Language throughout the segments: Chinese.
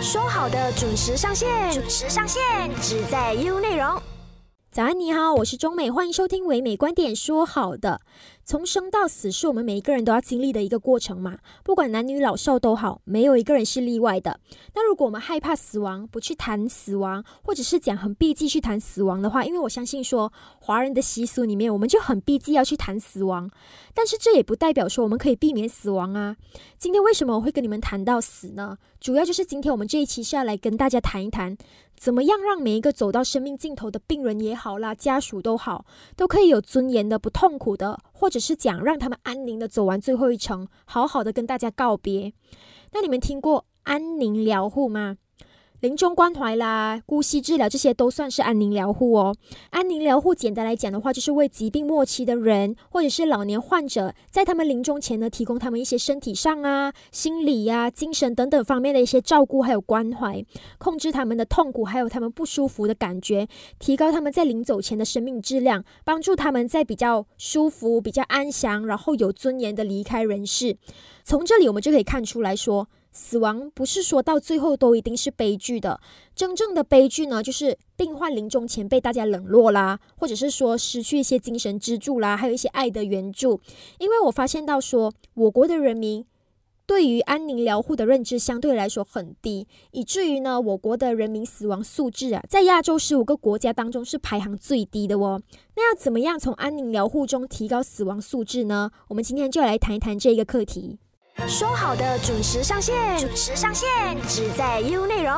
说好的准时上线，准时上线，只在 U 内容。早安，你好，我是中美，欢迎收听唯美观点。说好的。从生到死是我们每一个人都要经历的一个过程嘛，不管男女老少都好，没有一个人是例外的。那如果我们害怕死亡，不去谈死亡，或者是讲很避忌去谈死亡的话，因为我相信说华人的习俗里面，我们就很避忌要去谈死亡。但是这也不代表说我们可以避免死亡啊。今天为什么我会跟你们谈到死呢？主要就是今天我们这一期是要来跟大家谈一谈，怎么样让每一个走到生命尽头的病人也好啦，家属都好，都可以有尊严的、不痛苦的，或者。是讲让他们安宁的走完最后一程，好好的跟大家告别。那你们听过安宁疗护吗？临终关怀啦，呼吸治疗这些都算是安宁疗护哦。安宁疗护简单来讲的话，就是为疾病末期的人或者是老年患者，在他们临终前呢，提供他们一些身体上啊、心理呀、精神等等方面的一些照顾还有关怀，控制他们的痛苦还有他们不舒服的感觉，提高他们在临走前的生命质量，帮助他们在比较舒服、比较安详，然后有尊严的离开人世。从这里我们就可以看出来说。死亡不是说到最后都一定是悲剧的，真正的悲剧呢，就是病患临终前被大家冷落啦，或者是说失去一些精神支柱啦，还有一些爱的援助。因为我发现到说，我国的人民对于安宁疗护的认知相对来说很低，以至于呢，我国的人民死亡素质啊，在亚洲十五个国家当中是排行最低的哦。那要怎么样从安宁疗护中提高死亡素质呢？我们今天就来谈一谈这一个课题。说好的准时上线，准时上线，只在 U 内容。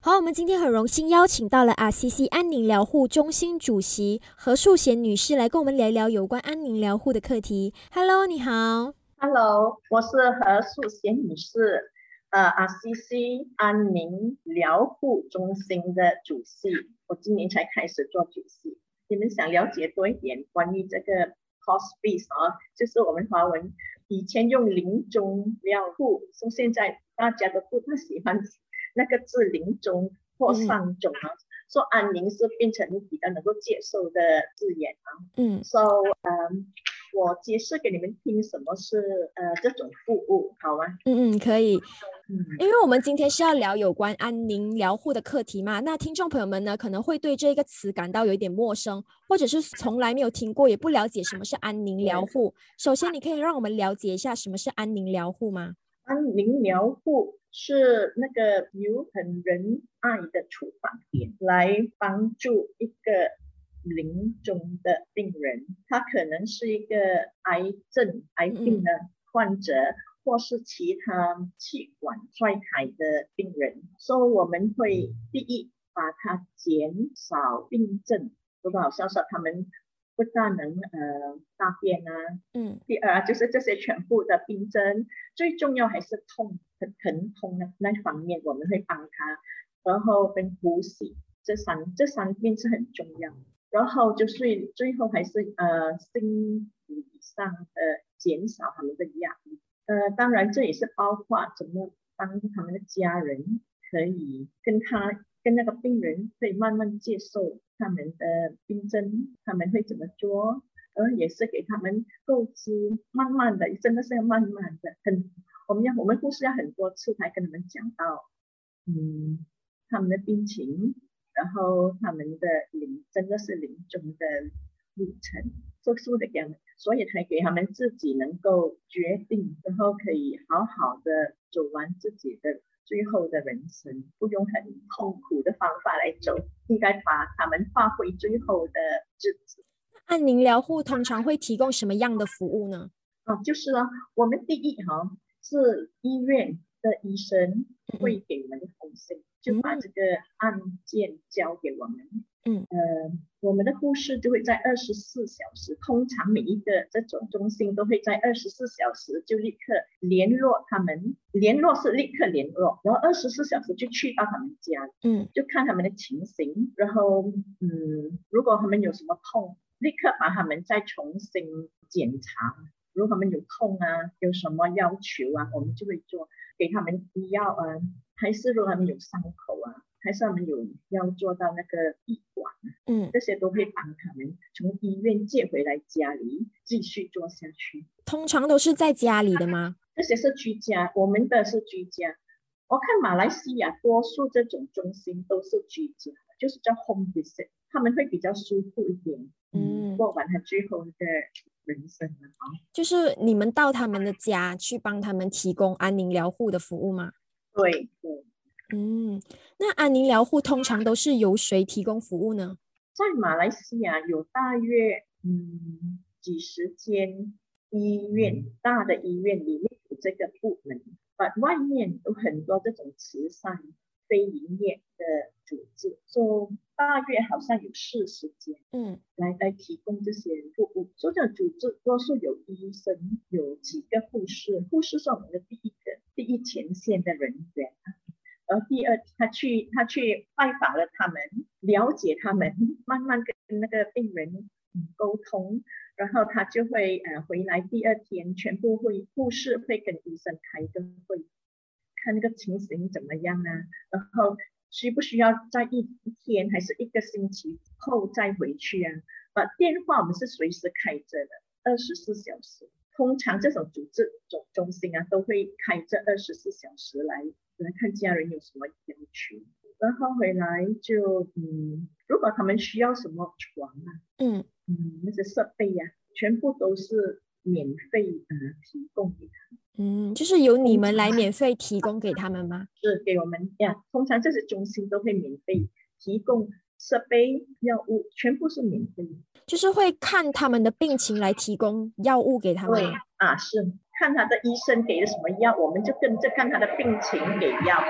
好，我们今天很荣幸邀请到了 RCC 安宁疗护中心主席何素贤女士来跟我们聊一聊有关安宁疗护的课题。Hello，你好。Hello，我是何素贤女士，呃，RCC 安宁疗护中心的主席。我今年才开始做主席。你们想了解多一点关于这个 Hospice 啊，就是我们华文。以前用临终疗护，说现在大家都不太喜欢那个字临终或丧终啊，说安宁是变成比较能够接受的字眼啊。嗯，so 嗯，我解释给你们听什么是呃这种服务，好吗？嗯嗯，可以。嗯因为我们今天是要聊有关安宁疗护的课题嘛，那听众朋友们呢可能会对这个词感到有一点陌生，或者是从来没有听过，也不了解什么是安宁疗护。首先，你可以让我们了解一下什么是安宁疗护吗？安宁疗护是那个有很仁爱的处方点，来帮助一个临终的病人，他可能是一个癌症、癌病的患者。或是其他气管衰竭的病人，所以我们会第一把它减少病症，就好像说他们不大能呃大便啊，嗯，第二就是这些全部的病症，最重要还是痛疼疼痛那那方面，我们会帮他，然后跟呼吸这三这三边是很重要，然后就是最后还是呃心理上的减少他们的压力。呃，当然这也是包括怎么帮他们的家人可以跟他跟那个病人可以慢慢接受他们的病症，他们会怎么做，然后也是给他们构思，慢慢的，真的是要慢慢的，很我们要我们护士要很多次才跟他们讲到，嗯，他们的病情，然后他们的临真的是临终的路程。做出的给他们，所以才给他们自己能够决定，然后可以好好的走完自己的最后的人生，不用很痛苦的方法来走，应该把他们发挥最后的日子。安宁疗护通常会提供什么样的服务呢？啊，就是啊，我们第一哈是医院的医生会给我们通信，就把这个案件交给我们。嗯。呃，我们的护士就会在二十四小时，通常每一个这种中心都会在二十四小时就立刻联络他们，联络是立刻联络，然后二十四小时就去到他们家，嗯，就看他们的情形，然后嗯，如果他们有什么痛，立刻把他们再重新检查，如果他们有痛啊，有什么要求啊，我们就会做给他们医药啊，还是如果他们有伤口啊。还是他们有要做到那个闭管，嗯，这些都会帮他们从医院借回来家里继续做下去。通常都是在家里的吗？这些是居家，我们的是居家。我看马来西亚多数这种中心都是居家，就是叫 home visit，他们会比较舒服一点，嗯，过完他最后的人生了啊。就是你们到他们的家去帮他们提供安宁疗护的服务吗？对对，嗯，那安宁疗护通常都是由谁提供服务呢？在马来西亚有大约嗯几十间医院，大的医院里面有这个部门。把外面有很多这种慈善非营业的组织，说大约好像有四十间，嗯，来来提供这些服务。所以这组织多数有医生，有几个护士，护士是我们的第一个第一前线的人员。然后第二，他去他去拜访了他们，了解他们，慢慢跟那个病人沟通。然后他就会呃回来，第二天全部会护士会跟医生开个会，看那个情形怎么样啊？然后需不需要在一天还是一个星期后再回去啊？把电话我们是随时开着的，二十四小时。通常这种组织中中心啊都会开着二十四小时来来看家人有什么要求，然后回来就嗯，如果他们需要什么床啊，嗯。嗯，那些设备呀，全部都是免费呃提供给他。嗯，就是由你们来免费提供给他们吗？是给我们呀。通常这些中心都会免费提供设备、药物，全部是免费。就是会看他们的病情来提供药物给他们。对啊，是看他的医生给了什么药，我们就跟着看他的病情给药。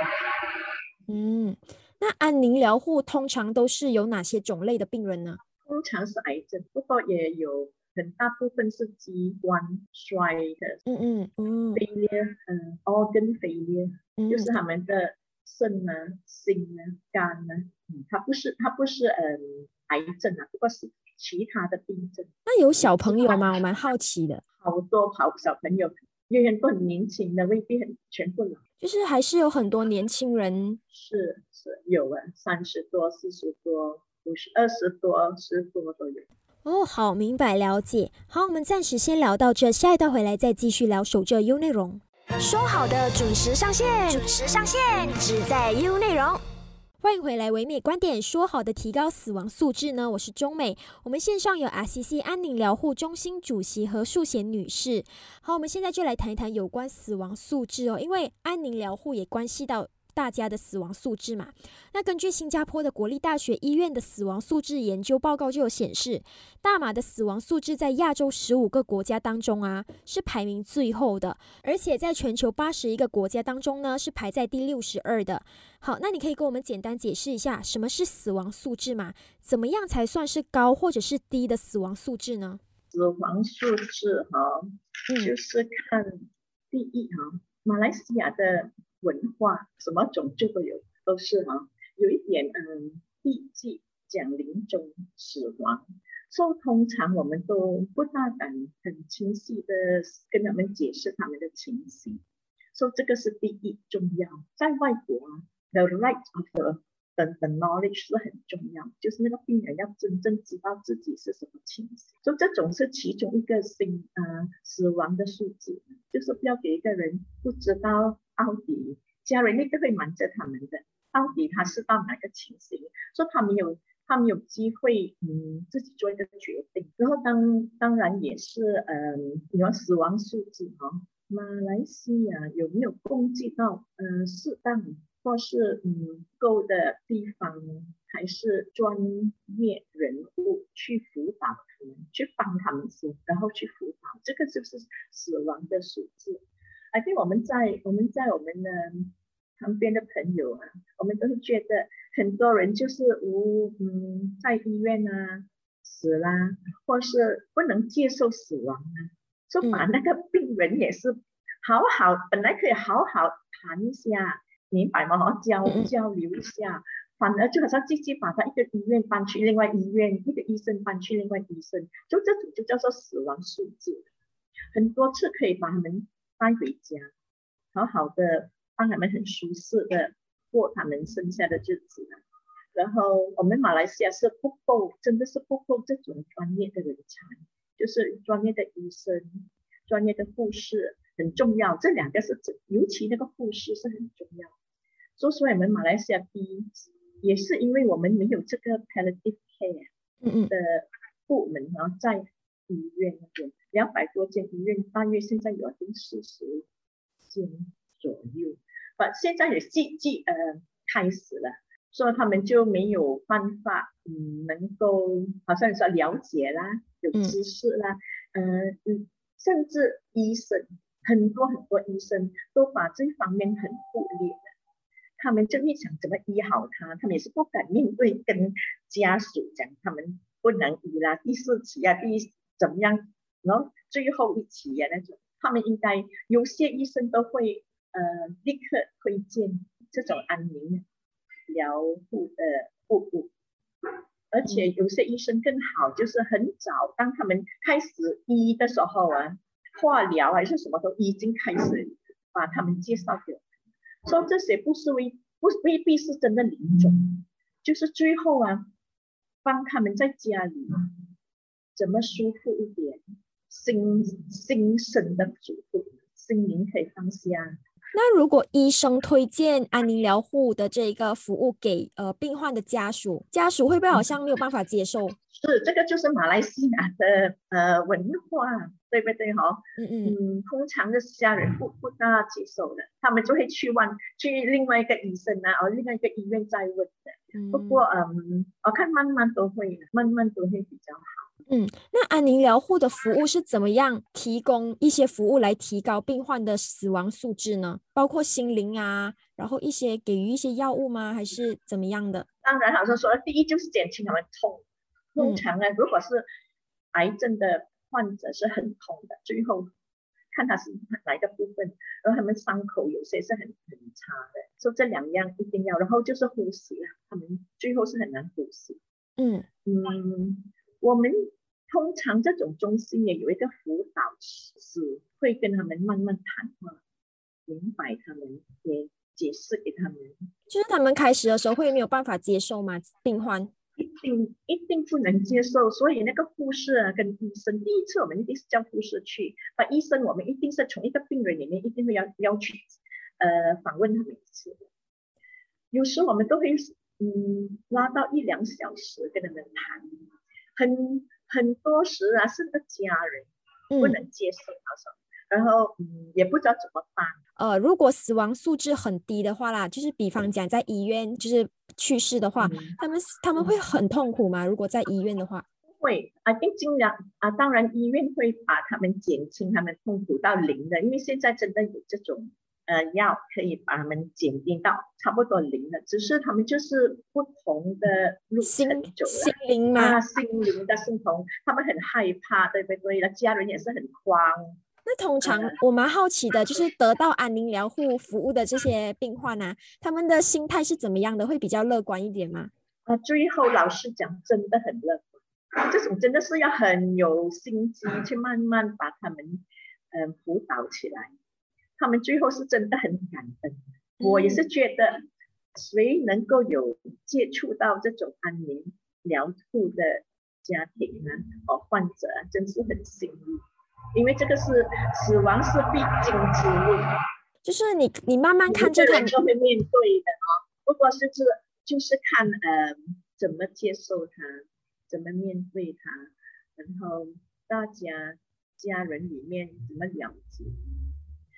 嗯，那安宁疗护通常都是有哪些种类的病人呢？通常是癌症，不过也有很大部分是机关衰的，嗯嗯嗯，肺裂，嗯，organ 肺裂，就是他们的肾呢、心呢、肝呢，嗯，它不是它不是嗯癌症啊，不过是其他的病症。那有小朋友吗？我蛮好奇的。好多好小朋友，有很多很年轻的，未必很全部老。就是还是有很多年轻人。是是有啊，三十多、四十多。五十二十多、十多都有哦。好，明白了解。好，我们暂时先聊到这，下一段回来再继续聊守着 U 内容。说好的准时上线，准时上线，只在 U 内容。欢迎回来，唯美观点。说好的提高死亡素质呢？我是中美。我们线上有 RCC 安宁疗护中心主席何淑贤女士。好，我们现在就来谈一谈有关死亡素质哦，因为安宁疗护也关系到。大家的死亡素质嘛，那根据新加坡的国立大学医院的死亡素质研究报告就有显示，大马的死亡素质在亚洲十五个国家当中啊是排名最后的，而且在全球八十一个国家当中呢是排在第六十二的。好，那你可以跟我们简单解释一下什么是死亡素质吗？怎么样才算是高或者是低的死亡素质呢？死亡素质哈，就是看第一哈，马来西亚的。文化什么种就都有，都是哈，有一点嗯，笔记讲临终死亡，说通常我们都不大敢很清晰的跟他们解释他们的情形，说这个是第一重要。在外国啊，the right of the the knowledge 是很重要，就是那个病人要真正知道自己是什么情形，说这种是其中一个新呃死亡的数字，就是不要给一个人不知道。到底家人一定会瞒着他们的，到底他是到哪个情形，说他们有他们有机会，嗯，自己做一个决定。然后当当然也是，嗯，有死亡数字哈，马来西亚有没有供给到，嗯，适当或是嗯够的地方，还是专业人物去辅导他们，去帮他们先，然后去辅导，这个就是死亡的数字。I think 我们在我们在我们的旁边的朋友啊，我们都是觉得很多人就是无嗯在医院啊死啦，或是不能接受死亡啊，就把那个病人也是好好本来可以好好谈一下，明白吗？好交交流一下，反而就好像自己把他一个医院搬去另外医院，一个医生搬去另外医生，就这种就叫做死亡数字，很多次可以把他们。带回家，好好的帮他们很舒适的过他们剩下的日子。然后我们马来西亚是不够，真的是不够这种专业的人才，就是专业的医生、专业的护士很重要。这两个是尤其那个护士是很重要。说实话，我们马来西亚第一也是因为我们没有这个 palliative care 的部门，然后在医院那边两百多间医院，大约现在有近四十间左右，不，现在也继继呃开始了，所以他们就没有办法，嗯，能够好像说了解啦，有知识啦，嗯嗯，甚至医生很多很多医生都把这方面很忽略的。他们就会想怎么医好他，他们也是不敢面对跟家属讲，他们不能医啦，第四期啊，第怎么样，然后最后一期啊那种，他们应该有些医生都会呃立刻推荐这种安宁疗护的服务，而且有些医生更好，就是很早当他们开始医的时候啊，化疗还是什么都已经开始把他们介绍给我。说这些不是未不未必是真的临终，就是最后啊，帮他们在家里怎么舒服一点，心心神的舒服，心灵可以放下。那如果医生推荐安宁疗护的这个服务给呃病患的家属，家属会不会好像没有办法接受？是这个就是马来西亚的呃文化，对不对哈？嗯嗯嗯，通常的家人不不大接受的，他们就会去问去另外一个医生啊，或另外一个医院再问的。不过嗯，我看慢慢都会，慢慢都会比较好。嗯，那安宁疗护的服务是怎么样提供一些服务来提高病患的死亡素质呢？包括心灵啊，然后一些给予一些药物吗？还是怎么样的？当然，好像说第一就是减轻他们痛。通常呢，如果是癌症的患者是很痛的，最后看他是哪一个部分，然后他们伤口有些是很很差的，说这两样一定要，然后就是呼吸啊，他们最后是很难呼吸。嗯嗯。我们通常这种中心也有一个辅导师，会跟他们慢慢谈话，明白他们，也解释给他们。就是他们开始的时候会没有办法接受吗？病患一定一定不能接受，所以那个护士啊跟医生，第一次我们一定是叫护士去，把医生我们一定是从一个病人里面一定会要要去，呃，访问他们一次。有时我们都会嗯拉到一两小时跟他们谈。很很多时啊，是个家人不能接受，他说，然后嗯，也不知道怎么办。呃，如果死亡素质很低的话啦，就是比方讲在医院就是去世的话，他们他们会很痛苦吗？如果在医院的话，会啊，尽量啊，当然医院会把他们减轻他们痛苦到零的，因为现在真的有这种。呃，药可以把他们减低到差不多零的，只是他们就是不同的路程走了。心灵吗？啊，心灵的心同，他们很害怕，对不对？那家人也是很慌。那通常我蛮好奇的，就是得到安宁疗护服务的这些病患啊，他们的心态是怎么样的？会比较乐观一点吗？啊，最后老师讲，真的很乐观。这种真的是要很有心机去慢慢把他们嗯辅导起来。他们最后是真的很感恩，我也是觉得，谁能够有接触到这种安宁疗护的家庭呢？哦，患者真是很幸运，因为这个是死亡是必经之路，就是你你慢慢看这个人都会面对的哦。不过是这就是看呃怎么接受他，怎么面对他，然后大家家人里面怎么了解。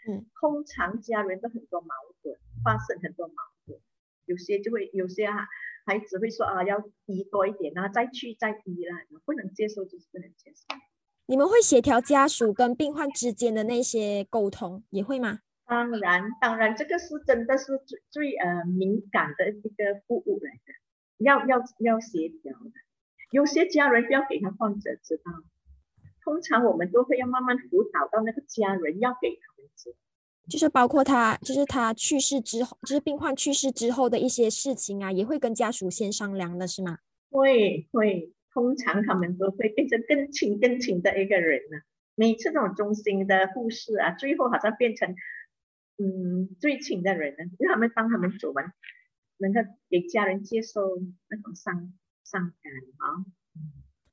嗯，通常家人都很多矛盾，发生很多矛盾，有些就会有些啊孩子会说啊，要移多一点啊，再去再移啦，不能接受就是不能接受。你们会协调家属跟病患之间的那些沟通，也会吗？当然，当然，这个是真的是最最呃敏感的一个服务来的，要要要协调的。有些家人不要给他患者知道，通常我们都会要慢慢辅导到那个家人要给他。就是包括他，就是他去世之后，就是病患去世之后的一些事情啊，也会跟家属先商量的，是吗？会会，通常他们都会变成更亲更亲的一个人呢。每次这种中心的护士啊，最后好像变成嗯最亲的人呢，因为他们帮他们走完，能够给家人接受那种伤伤感啊。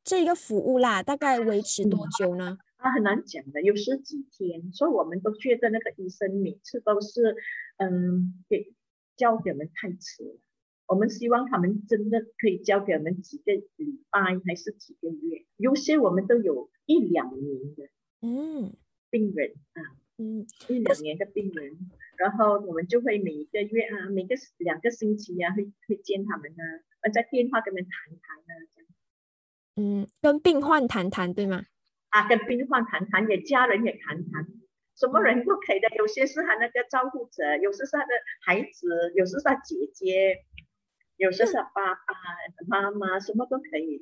这个服务啦，大概维持多久呢？他很难讲的，有十几天，所以我们都觉得那个医生每次都是，嗯，给交给我们太迟了。我们希望他们真的可以交给我们几个礼拜还是几个月，有些我们都有一两年的嗯病人啊，嗯一两年的病人，然后我们就会每一个月啊，每个两个星期啊，会会见他们啊，呃在电话跟他们谈谈啊，这样。嗯，跟病患谈谈对吗？啊，跟病患谈谈，也家人也谈谈，什么人都可以的。有些是他那个照顾者，有时是他的孩子，有时是他姐姐。有时是爸爸妈妈，什么都可以。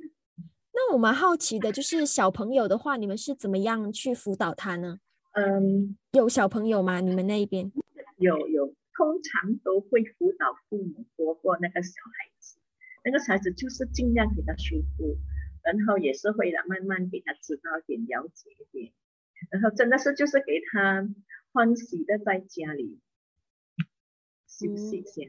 那我蛮好奇的，就是小朋友的话，你们是怎么样去辅导他呢？嗯，有小朋友吗？你们那一边有有，通常都会辅导父母多过那个小孩子。那个小孩子就是尽量给他舒服，然后也是会的，慢慢给他知道点、了解一点，然后真的是就是给他欢喜的在家里休息一下。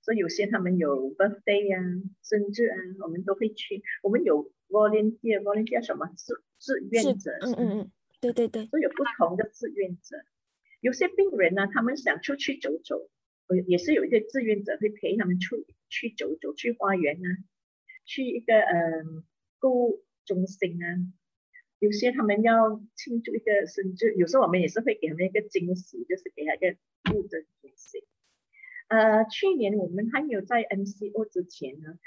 所以有些他们有 birthday 啊，生日啊，我们都会去。我们有 volunteer，volunteer 什么志志愿者，嗯嗯嗯，对对对，都有不同的志愿者。有些病人呢，他们想出去走走，也是有一些志愿者会陪他们出去走走，去花园啊，去一个嗯购物中心啊。有些他们要庆祝一个生日，有时候我们也是会给他们一个惊喜，就是给他一个物质惊喜。呃，去年我们还没有在 MCO 之前呢，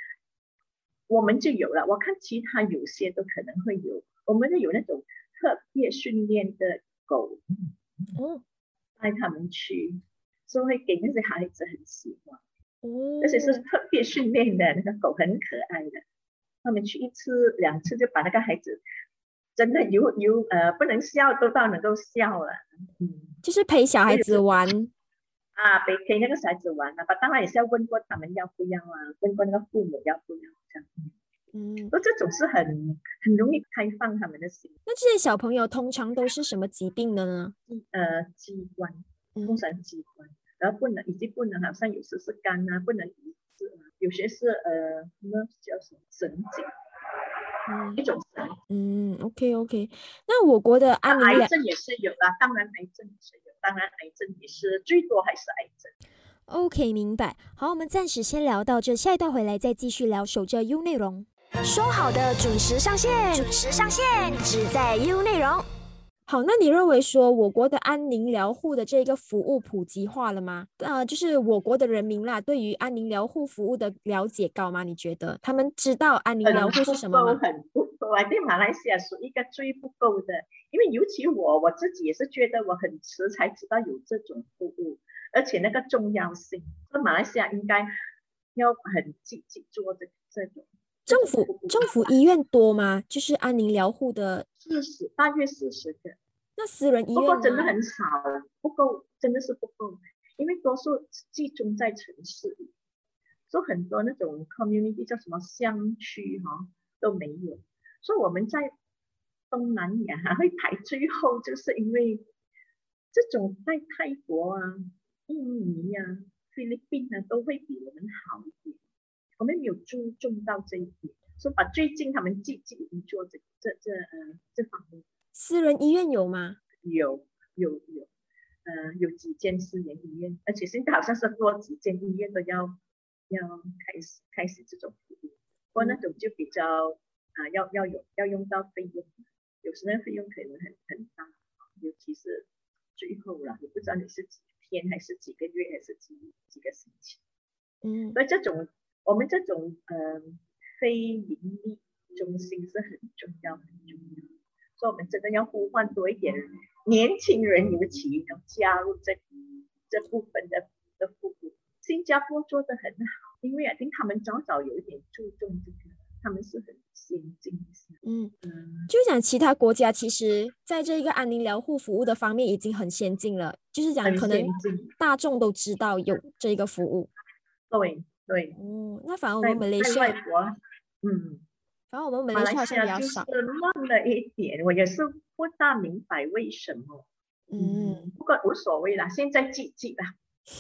我们就有了。我看其他有些都可能会有，我们就有那种特别训练的狗，哦，带他们去，所以会给那些孩子很喜欢。哦，而且是特别训练的那个狗，很可爱的。他们去一次两次就把那个孩子真的有有呃不能笑都到能够笑了。嗯，就是陪小孩子玩。啊，陪陪那个小孩子玩啊，当然也是要问过他们要不要啊，问过那个父母要不要这样。嗯，那这种是很很容易开放他们的心。那这些小朋友通常都是什么疾病的呢？呃，器官，通常器官，然后不能，以及不能，好像有时是肝啊，不能移有些是呃，那叫什么神经。嗯，一种神。嗯，OK OK，那我国的安癌症也是有啦，当然癌症也是有，当然癌症也是最多还是癌症。OK，明白。好，我们暂时先聊到这，下一段回来再继续聊。守着 U 内容，说好的准时上线，准时上线，只在 U 内容。好，那你认为说我国的安宁疗护的这个服务普及化了吗？呃，就是我国的人民啦，对于安宁疗护服务的了解高吗？你觉得他们知道安宁疗护是什么吗？很不够，在马来西亚是一个最不够的，因为尤其我我自己也是觉得我很迟才知道有这种服务，而且那个重要性，那马来西亚应该要很积极做这这种。政府政府医院多吗？就是安宁疗护的四十，大约四十个。那私人医院不过真的很少，不够，真的是不够。因为多数集中在城市里，所以很多那种 community 叫什么乡区哈都没有。所以我们在东南亚还会排最后，就是因为这种在泰国啊、印尼啊、菲律宾啊都会比我们好一点。我们没有注重到这一点，说把最近他们积极做这这这呃这方面。私人医院有吗？有有有，呃，有几间私人医院，而且现在好像是多几间医院都要要开始开始这种服务，不过那种就比较啊要要有要用到费用，有时那费用可能很很大，尤其是最后了，也不知道你是几天还是几个月还是几几个星期，嗯，所以这种。我们这种呃非盈利中心是很重要很重要，所以我们真的要呼唤多一点年轻人，尤其要加入这这部分的的服务。新加坡做的很好，因为啊，听他们早早有一点注重这个，他们是很先进。嗯嗯，就讲其他国家，其实在这个安宁疗护服务的方面已经很先进了，就是讲可能大众都知道有这个服务。对。对，哦，那反而我们马来西亚，嗯，反而我们马来西亚好像比较少，慢了一点，我也是不大明白为什么，嗯，不过无所谓啦，现在记记啦，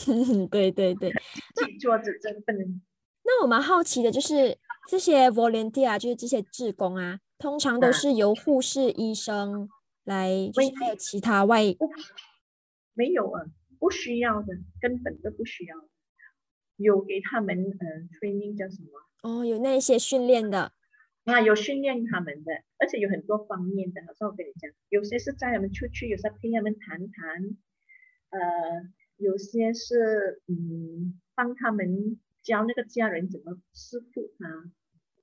对对对，记桌子真笨。那我蛮好奇的，就是这些 volunteer，就是这些志工啊，通常都是由护士、医生来，就是还有其他外，没有啊，不需要的，根本都不需要。有给他们嗯 training 叫什么？哦，有那一些训练的。啊，有训练他们的，而且有很多方面的。好像我跟你讲，有些是带他们出去，有些陪他们谈谈，呃，有些是嗯帮他们教那个家人怎么师傅他。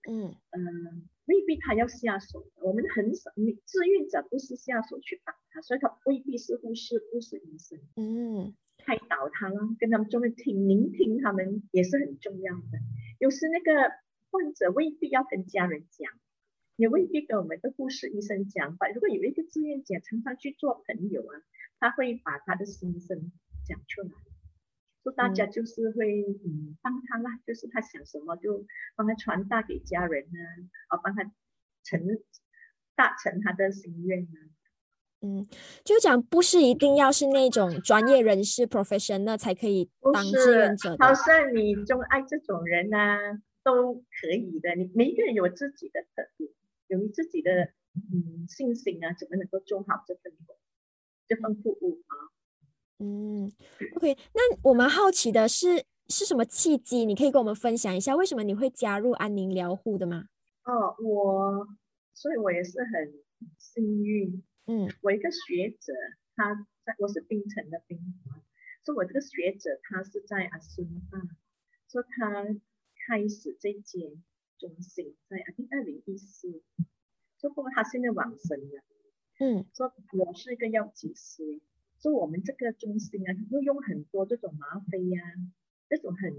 嗯嗯，未必他要下手，我们很少，你志愿者不是下手去打他，所以他未必是护士，不是医生。嗯，开导他了，跟他们专门听，聆听他们也是很重要的。有时那个患者未必要跟家人讲，也未必跟我们的护士、医生讲吧。如果有一个志愿者常常去做朋友啊，他会把他的心声讲出来。说大家就是会嗯帮他啦，就是他想什么就帮他传达给家人呢，啊帮他成达成他的心愿呢。嗯，就讲不是一定要是那种专业人士 professional 才可以当志愿者好像你钟爱这种人呢，都可以的。你每一个人有自己的特点，有你自己的嗯信心啊，怎么能够做好这份工这份服务啊？嗯，OK，那我们好奇的是是什么契机？你可以跟我们分享一下，为什么你会加入安宁疗护的吗？哦，我，所以我也是很幸运。嗯，我一个学者，他在我是槟城的槟华，所以我这个学者他是在阿孙大，说他开始这间中心在二零一四，说不过他现在往生了。嗯，说我是一个药剂师。说我们这个中心啊，又用很多这种吗啡呀，这种很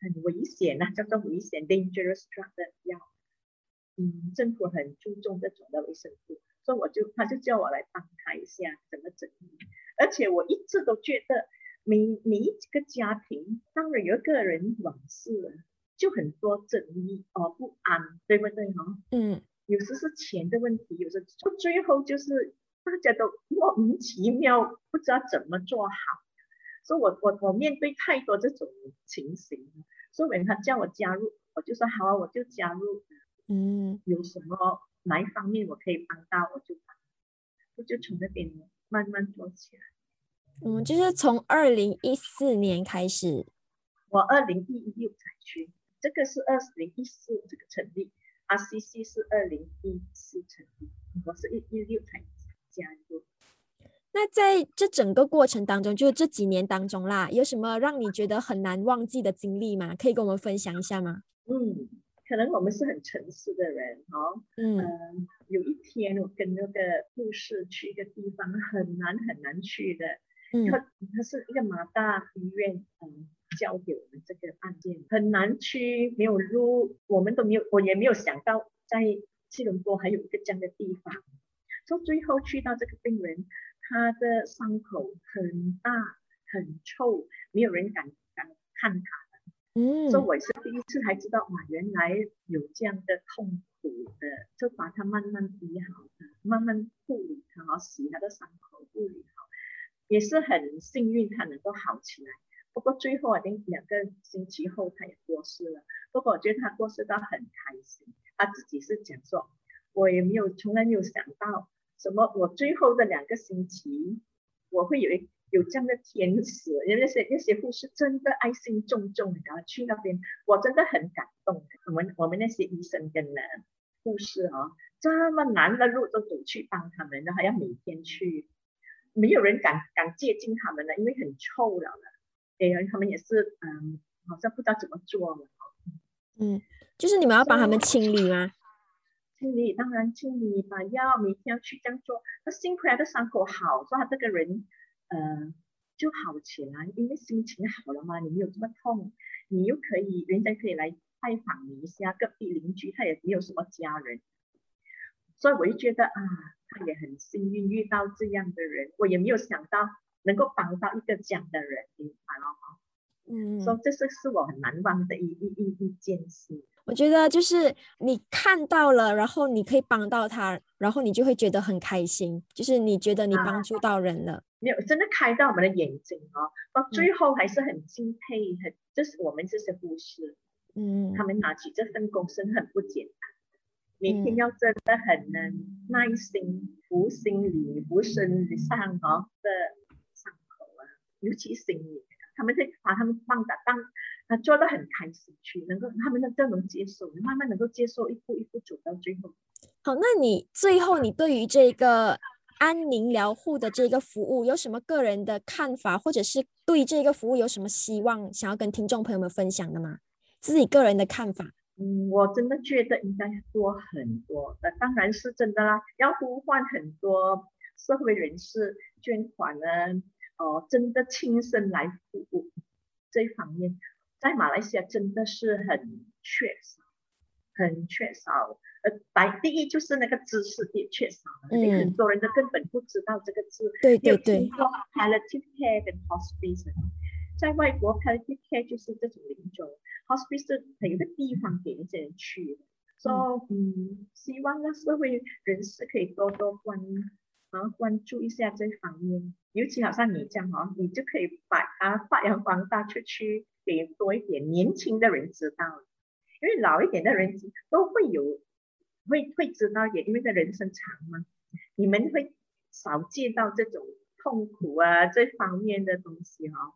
很危险啊，叫做危险 dangerous drug 的药。嗯，政府很注重这种的卫生素，所以我就他就叫我来帮他一下怎么整理。而且我一直都觉得，每每一个家庭，当然有一个人往事了，就很多争议哦不安，对不对哈？嗯，有时是钱的问题，有时最后就是。大家都莫名其妙，不知道怎么做好，所以我我我面对太多这种情形，所以他叫我加入，我就说好啊，我就加入。嗯，有什么哪一方面我可以帮到，我就帮，我就从那边慢慢做起来。嗯，就是从二零一四年开始，我二零一六才去，这个是二零一四这个成立，RCC 是二零一四成立，我是一一六才。加入。那在这整个过程当中，就这几年当中啦，有什么让你觉得很难忘记的经历吗？可以跟我们分享一下吗？嗯，可能我们是很诚实的人，哦。嗯。有一天我跟那个护士去一个地方，很难很难去的。嗯。他他是一个马大医院，嗯，交给我们这个案件很难去，没有路，我们都没有，我也没有想到在吉隆坡还有一个这样的地方。说最后去到这个病人，他的伤口很大很臭，没有人敢敢看他的。嗯，所以我是第一次才知道，哇，原来有这样的痛苦的，就把它慢慢医好，慢慢护理他，洗它的伤口，护理好，也是很幸运它能够好起来。不过最后啊，两两个星期后他也过世了。不过我觉得他过世到很开心，他自己是讲说，我也没有从来没有想到。什么？我最后的两个星期，我会有一有这样的天使，因为那些那些护士真的爱心重重，然后去那边，我真的很感动。我们我们那些医生跟呢护士哦，这么难的路都走去帮他们，然后要每天去，没有人敢敢接近他们了，因为很臭了。哎呀，他们也是嗯，好像不知道怎么做了。嗯，就是你们要帮他们清理吗？清理当然清理，把药每天要去这样做。那幸亏他的伤口好，说他这个人，呃，就好起来，因为心情好了嘛，你没有这么痛，你又可以，人家可以来拜访你一下，隔壁邻居他也没有什么家人，所以我就觉得啊，他也很幸运遇到这样的人，我也没有想到能够帮到一个这样的人，明白了吗？嗯，说这是是我很难忘的一一一一件事。我觉得就是你看到了，然后你可以帮到他，然后你就会觉得很开心，就是你觉得你帮助到人了，真的开到我们的眼睛哦。到最后还是很敬佩，很就是我们这些护士，嗯，他们拿起这份工是很不简单，每天要真的很能耐心服心理、服身理上哦的伤口啊，尤其心理，他们会把他们放在当。他，做的很开心，去能够他们能都能接受，慢慢能够接受，一步一步走到最后。好，那你最后你对于这个安宁疗护的这个服务有什么个人的看法，或者是对这个服务有什么希望想要跟听众朋友们分享的吗？自己个人的看法。嗯，我真的觉得应该多很多。那当然是真的啦，要呼唤很多社会人士捐款呢，哦，真的亲身来服务这一方面，在马来西亚真的是很缺少，很缺少。呃，白第一就是那个知识的缺少，嗯，很多人都根本不知道这个字，对对对。palliative care 跟 hospice，在外国 palliative care 就是这种临终。hospice 是一个地方给一些人去，的。所以嗯，希望那社会人士可以多多关啊关注一下这方面，尤其好像你这样哦，你就可以把它发扬光大出去，给多一点年轻的人知道，因为老一点的人都会有会会知道一点，因为在人生长嘛，你们会少见到这种痛苦啊这方面的东西哈。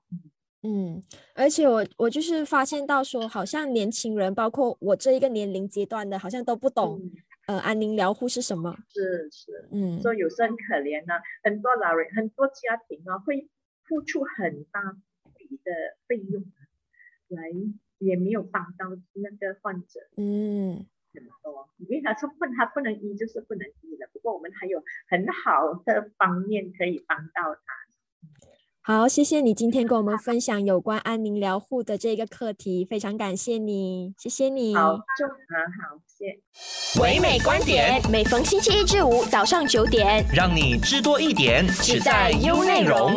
嗯，而且我我就是发现到说，好像年轻人，包括我这一个年龄阶段的，好像都不懂，呃，安宁疗护是什么。是是，嗯，所以有时很可怜呢，很多老人，很多家庭啊，会付出很大笔的费用来，也没有帮到那个患者。嗯，很多，因为他说不，他不能医就是不能医了。不过我们还有很好的方面可以帮到他。好，谢谢你今天跟我们分享有关安宁疗护的这个课题，非常感谢你，谢谢你。好，就很好，谢。唯美观点，每逢星期一至五早上九点，让你知多一点，只在优内容。